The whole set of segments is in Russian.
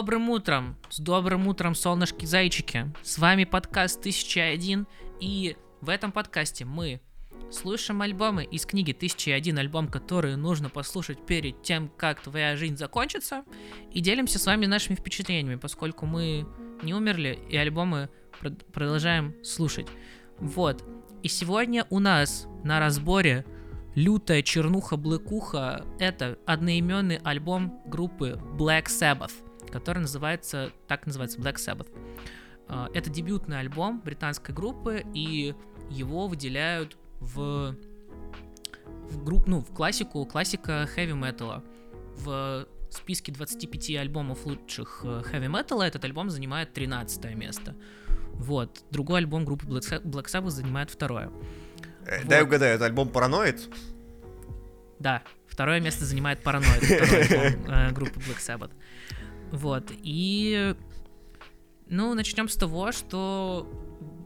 добрым утром! С добрым утром, солнышки-зайчики! С вами подкаст 1001, и в этом подкасте мы слушаем альбомы из книги 1001 альбом, которые нужно послушать перед тем, как твоя жизнь закончится, и делимся с вами нашими впечатлениями, поскольку мы не умерли, и альбомы прод- продолжаем слушать. Вот. И сегодня у нас на разборе лютая чернуха-блэкуха — это одноименный альбом группы Black Sabbath, который называется, так называется, Black Sabbath. А, Это дебютный альбом британской группы, и его выделяют в, в групп, ну, в классику, классика хэви металла. В списке 25 альбомов лучших хэви металла этот альбом занимает 13 место. Вот. Другой альбом группы Black Sa- Black Sabbath занимает второе. Э, Вот. Дай угадаю, это альбом Параноид? Да, второе место занимает Параноид, второй альбом э, группы Black Sabbath. Вот, и... Ну, начнем с того, что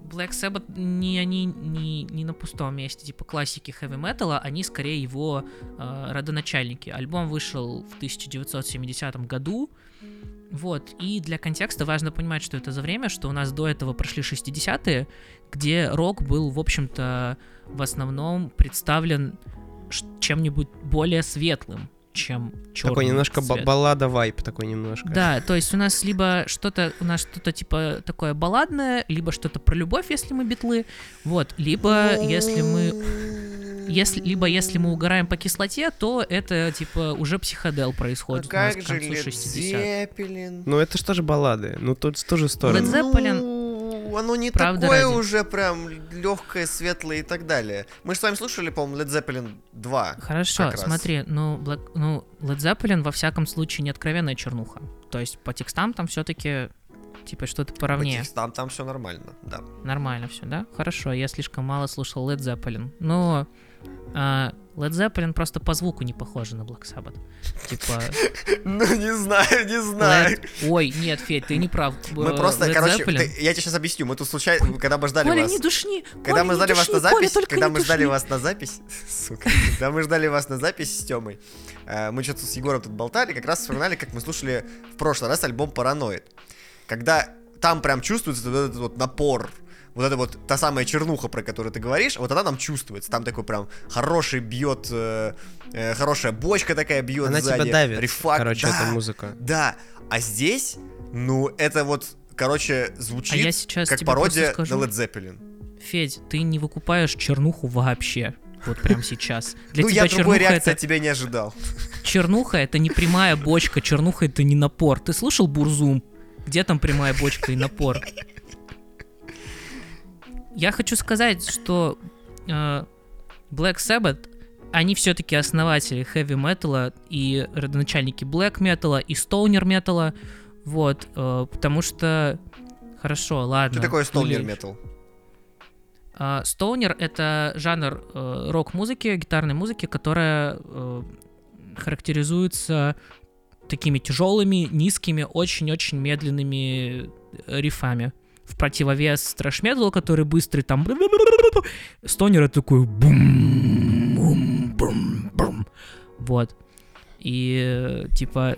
Black Sabbath не они не, не на пустом месте, типа классики хэви металла, они скорее его э, родоначальники. Альбом вышел в 1970 году, вот, и для контекста важно понимать, что это за время, что у нас до этого прошли 60-е, где рок был, в общем-то, в основном представлен чем-нибудь более светлым, чем черным. Такой немножко ба- баллада вайп такой немножко. Да, то есть у нас либо что-то, у нас что-то типа такое балладное, либо что-то про любовь, если мы битлы, вот, либо если мы, если, либо если мы угораем по кислоте, то это типа уже психодел А происходит у нас как к же концу Led 60 Zeppelin? Ну это же тоже баллады. Ну тут в ту же сторону. Led Zeppelin- Ну, оно не Правда такое ради. уже прям легкое, светлое и так далее. Мы же с вами слушали, по-моему, Led Zeppelin 2. Хорошо, смотри, ну, Black- ну, Led Zeppelin во всяком случае не откровенная чернуха. То есть по текстам там все-таки типа что-то По поровнее. текстам там все нормально, да. Нормально все, да? Хорошо, я слишком мало слушал Led Zeppelin. Но Led Zeppelin просто по звуку не похожи на Black Sabbath. Типа, Ну, не знаю, не знаю. Ой, нет, Федь, ты не прав. Мы Э, просто, короче, я тебе сейчас объясню. Мы тут случайно, когда мы ждали вас... не душни! Когда мы ждали вас на запись, когда мы ждали вас на запись, сука, когда мы ждали вас на запись с Тёмой, э, мы что-то с Егором тут болтали, как раз вспоминали, как мы слушали в прошлый раз альбом «Параноид». Когда там прям чувствуется вот этот вот напор, вот это вот та самая чернуха, про которую ты говоришь, вот она нам чувствуется. Там такой прям хороший бьет, э, э, хорошая бочка такая бьет Она сзади. тебя давит. Рефак, Короче, да, эта музыка. Да, а здесь, ну, это вот, короче, А звучит я сейчас как пародия скажу, на Led Zeppelin. Федь, ты не выкупаешь чернуху вообще. Вот прям сейчас. Для ну, тебя я другой реакции это... от тебя не ожидал. Чернуха это не прямая бочка, чернуха это не напор. Ты слушал Бурзум? Где там прямая бочка и напор? Я хочу сказать, что э, Black Sabbath, они все-таки основатели хэви металла и родоначальники блэк металла и стоунер металла. Вот, э, потому что... Хорошо, ладно. Что такое стоунер метал? Стоунер — это жанр э, рок-музыки, гитарной музыки, которая э, характеризуется такими тяжелыми, низкими, очень-очень медленными э, рифами. В противовес трэш-металу, который быстрый, там... Это такой... бум, бум, бум, бум. Вот. И, типа,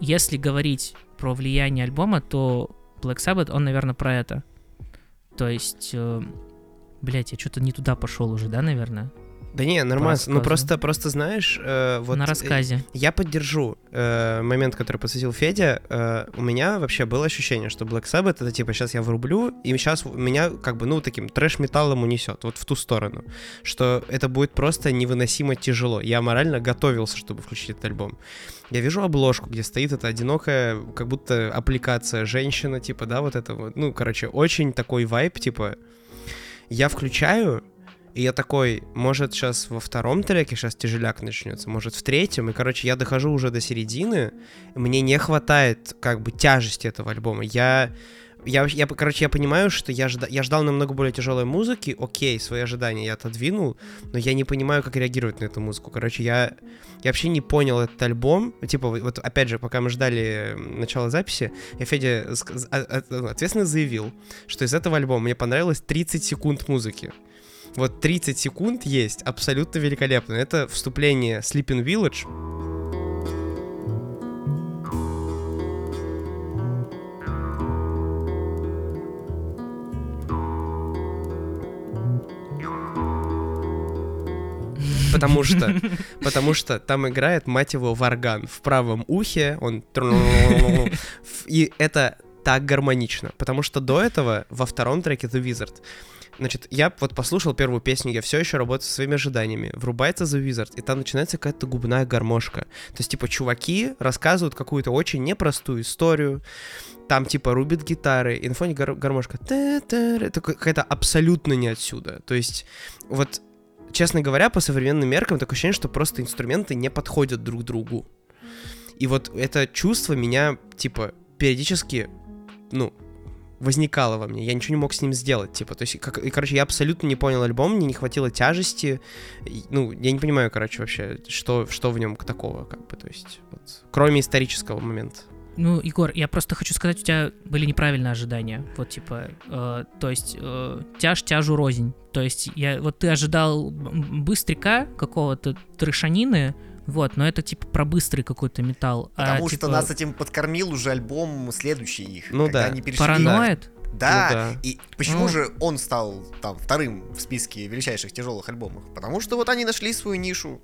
если говорить про влияние альбома, то Black Sabbath, он, наверное, про это. То есть... э, Блять, я что-то не туда пошел уже, да, наверное? Да не, нормально. Ну просто, просто знаешь, э, вот на э, рассказе. Я поддержу э, момент, который посвятил Федя. Э, у меня вообще было ощущение, что Black Sabbath это типа сейчас я врублю, и сейчас меня как бы, ну, таким трэш-металлом унесет, вот в ту сторону. Что это будет просто невыносимо тяжело. Я морально готовился, чтобы включить этот альбом. Я вижу обложку, где стоит эта одинокая, как будто аппликация женщина, типа, да, вот это вот. Ну, короче, очень такой вайп, типа. Я включаю, и я такой, может, сейчас во втором треке сейчас тяжеляк начнется, может, в третьем. И, короче, я дохожу уже до середины, мне не хватает, как бы, тяжести этого альбома. Я, я, я короче, я понимаю, что я, жда, я ждал намного более тяжелой музыки, окей, свои ожидания я отодвинул, но я не понимаю, как реагировать на эту музыку. Короче, я, я вообще не понял этот альбом. Типа, вот, опять же, пока мы ждали начала записи, я Федя а- а- ответственно заявил, что из этого альбома мне понравилось 30 секунд музыки. Вот 30 секунд есть, абсолютно великолепно. Это вступление Sleeping Village. потому что, потому что там играет, мать его, варган в правом ухе, он... И это так гармонично, потому что до этого во втором треке The Wizard Значит, я вот послушал первую песню, я все еще работаю со своими ожиданиями. Врубается The Wizard, и там начинается какая-то губная гармошка. То есть, типа, чуваки рассказывают какую-то очень непростую историю. Там, типа, рубят гитары, и на фоне гар- гармошка. Это какая-то абсолютно не отсюда. То есть, вот, честно говоря, по современным меркам такое ощущение, что просто инструменты не подходят друг другу. И вот это чувство меня, типа, периодически, ну, возникало во мне. Я ничего не мог с ним сделать, типа, то есть, как, и, короче, я абсолютно не понял альбом, мне не хватило тяжести, и, ну, я не понимаю, короче, вообще, что, что в нем такого, как бы, то есть, вот, кроме исторического момента. Ну, Егор, я просто хочу сказать, у тебя были неправильные ожидания. Вот, типа, э, то есть, э, тяж тяжу рознь. То есть, я, вот ты ожидал быстряка какого-то трешанины, вот, но это типа про быстрый какой-то металл. А, Потому а, что типа... нас этим подкормил уже альбом следующий их. Ну да. Они перешли... Параноид? Да, Ну да. и почему Ну. же он стал там вторым в списке величайших тяжелых альбомов? Потому что вот они нашли свою нишу.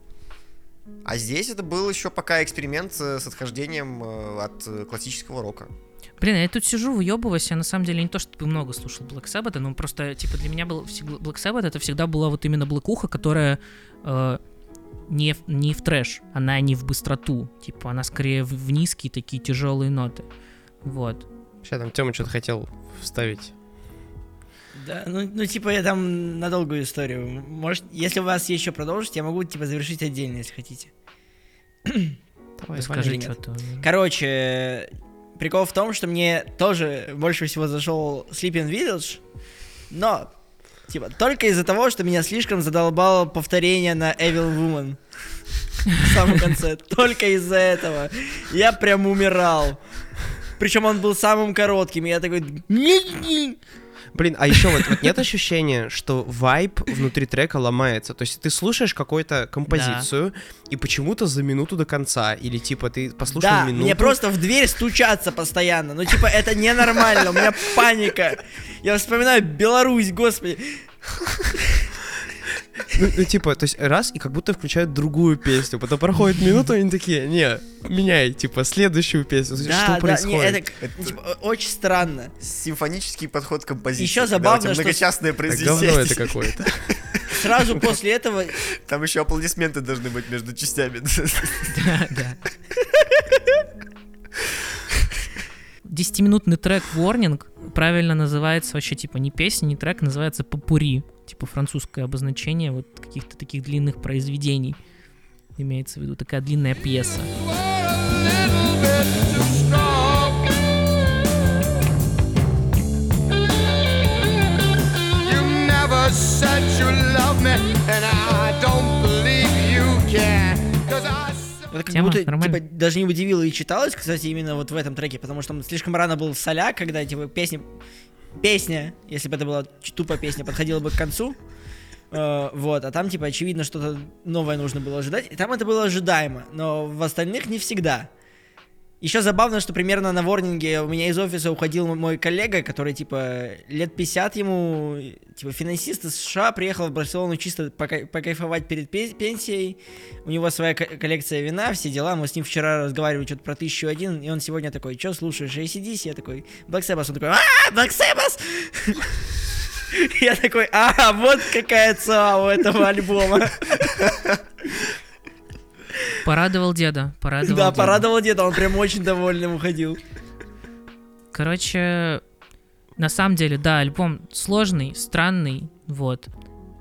А здесь это был еще пока эксперимент э, с отхождением э, от э, классического рока. Блин, я тут сижу, выебываюсь, я на самом деле не то, чтобы много слушал Black Sabbath, но просто, типа, для меня был Black Sabbath, это всегда была вот именно блэкуха, которая э, не, в- не в трэш, она не в быстроту, типа, она скорее в, в низкие такие тяжелые ноты. Вот. Сейчас там Тёма что-то хотел вставить. Да, ну, ну, типа, я там на долгую историю. Может, если у вас еще продолжить, я могу, типа, завершить отдельно, если хотите. Давай, Скажи что-то. Короче, прикол в том, что мне тоже больше всего зашел Sleeping Village, но, типа, только из-за того, что меня слишком задолбало повторение на Evil Woman в самом конце. Только из-за этого. Я прям умирал. Причем он был самым коротким, и я такой... Блин, а еще вот, вот нет ощущения, что вайб внутри трека ломается. То есть ты слушаешь какую-то композицию, и почему-то за минуту до конца, или типа ты послушал Да, минуту. мне просто в дверь стучаться постоянно. Ну, типа, это ненормально, у меня паника. Я вспоминаю Беларусь, господи. Ну, ну, типа, то есть раз, и как будто включают другую песню, потом проходит минута, и они такие, не, меняй, типа, следующую песню. Да, что да, не, происходит? это, ну, типа, очень странно. Симфонический подход к композиции. Когда забавно, тебя что- многочастное Так произведение. говно это какое-то. Сразу после этого Там еще аплодисменты должны быть между частями. Да, да. Десятиминутный трек Warning правильно называется вообще типа не песня, не трек, называется попури. Типа французское обозначение вот каких-то таких длинных произведений. Имеется в виду такая длинная пьеса. You never said you love me, and I don't believe you can. Cause I это как Тема будто нормально. типа, даже не удивило и читалось, кстати, именно вот в этом треке, потому что он слишком рано был соляк, когда типа песня, песня, если бы это была тупо песня, подходила бы к концу. Э, вот, а там, типа, очевидно, что-то новое нужно было ожидать. И там это было ожидаемо, но в остальных не всегда. Еще забавно, что примерно на ворнинге у меня из офиса уходил мой коллега, который, типа, лет 50 ему, типа, финансист из США, приехал в Барселону чисто пока- покайфовать перед пе- пенсией. У него своя ко- коллекция вина, все дела. Мы с ним вчера разговаривали что-то про тысячу один, и он сегодня такой, что слушаешь, ACDC? Я такой, Black Sabbath. Он такой, а, Black Sabbath! Я такой, а, вот какая ца у этого альбома. Порадовал деда, порадовал Да, деда. порадовал деда, он прям очень довольным уходил. Короче, на самом деле, да, альбом сложный, странный, вот.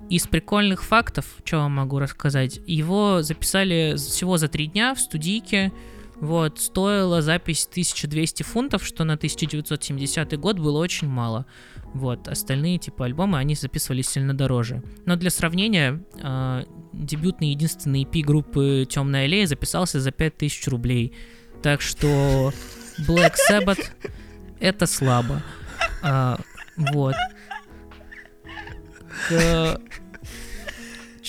Из прикольных фактов, что вам могу рассказать, его записали всего за три дня в студийке, вот, стоила запись 1200 фунтов, что на 1970 год было очень мало. Вот, остальные типа альбомы, они записывались сильно дороже. Но для сравнения, э, дебютный единственный EP группы Темная аллея записался за 5000 рублей. Так что Black Sabbath это слабо. А, вот. К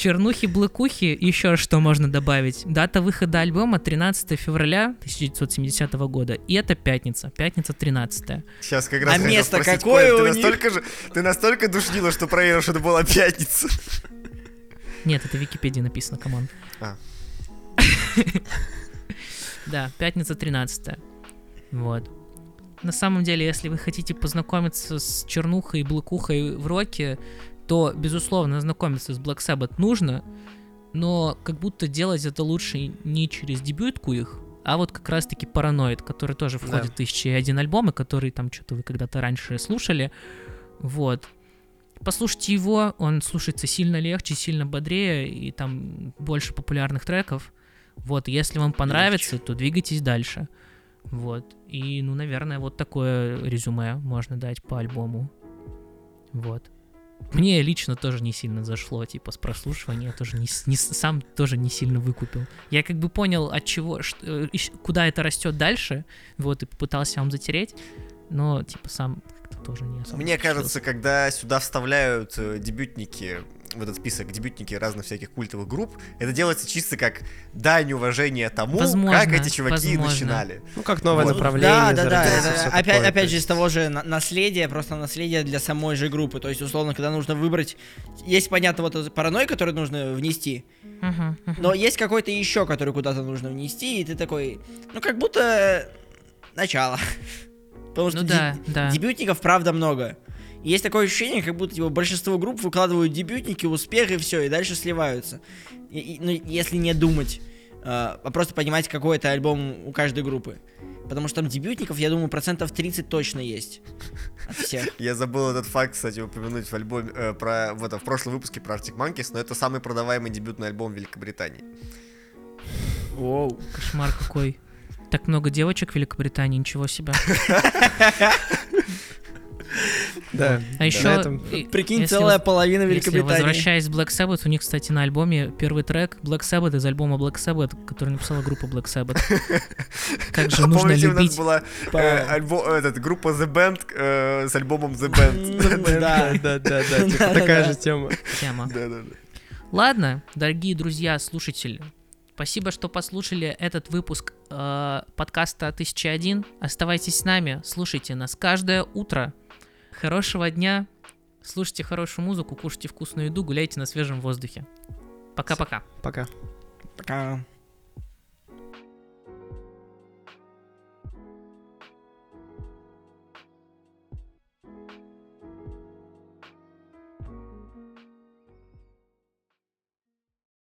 чернухе блэкухе еще что можно добавить. Дата выхода альбома 13 февраля 1970 года. И это пятница. Пятница 13. Сейчас как раз А место спросить, какое Коля, у ты них? настолько же, ты настолько душнила, что проверил, что это была пятница. Нет, это в Википедии написано, come on. А. Да, пятница 13 Вот. На самом деле, если вы хотите познакомиться с чернухой и блокухой в роке, то, безусловно, знакомиться с Black Sabbath нужно, но как будто делать это лучше не через дебютку их, а вот как раз-таки Параноид, который тоже входит в 1001 альбом, и который там что-то вы когда-то раньше слушали. Вот. Послушайте его, он слушается сильно легче, сильно бодрее, и там больше популярных треков. Вот, если вам понравится, то двигайтесь дальше. Вот. И, ну, наверное, вот такое резюме можно дать по альбому. Вот. Мне лично тоже не сильно зашло, типа, с прослушивания, я тоже не, не сам тоже не сильно выкупил. Я как бы понял, от чего, ш- э, куда это растет дальше, вот, и попытался вам затереть, но, типа, сам тоже не особо Мне кажется, когда сюда вставляют э, дебютники, в этот список дебютники разных всяких культовых групп, это делается чисто как дань уважения тому, Возможно, как эти чуваки возможно. начинали. Ну, как новое Вот. направление. Да, да, да. всё опять, такое, опять же, из того же на- наследия, просто наследие для самой же группы. То есть, условно, когда нужно выбрать. Есть, понятно, вот паранойя, который нужно внести. Но есть какой-то еще, который куда-то нужно внести, и ты такой. Ну, как будто начало. Потому что Ну де- да, да. дебютников, правда, много. И есть такое ощущение, как будто типа, большинство групп выкладывают дебютники, успех и все, и дальше сливаются. И- и- ну, если не думать, э, а просто понимать, какой это альбом у каждой группы. Потому что там дебютников, я думаю, процентов 30 точно есть. От всех. Я забыл этот факт, кстати, упомянуть в альбоме э, про в, этом, в прошлом выпуске про Arctic Monkeys, но это самый продаваемый дебютный альбом в Великобритании. Воу. Кошмар какой. Так много девочек в Великобритании, ничего себе. Да. А еще... этом- Прикинь, целая половина Великобритании. Возвращаясь к Black Sabbath, у них, кстати, на альбоме первый трек Black Sabbath из альбома Black Sabbath, который написала группа Black Sabbath. Как же нужно Помните, у нас любить... была э, альбо- этот, группа The Band э, с альбомом The Band. Да. да, да, да, типа Да, такая да. же тема. тема. Да-да-да. Ладно, дорогие друзья, слушатели, спасибо, что послушали этот выпуск э, подкаста 1001. Оставайтесь с нами, слушайте нас каждое утро. Хорошего дня, слушайте хорошую музыку, кушайте вкусную еду, гуляйте на свежем воздухе. Пока-пока. Пока. Пока.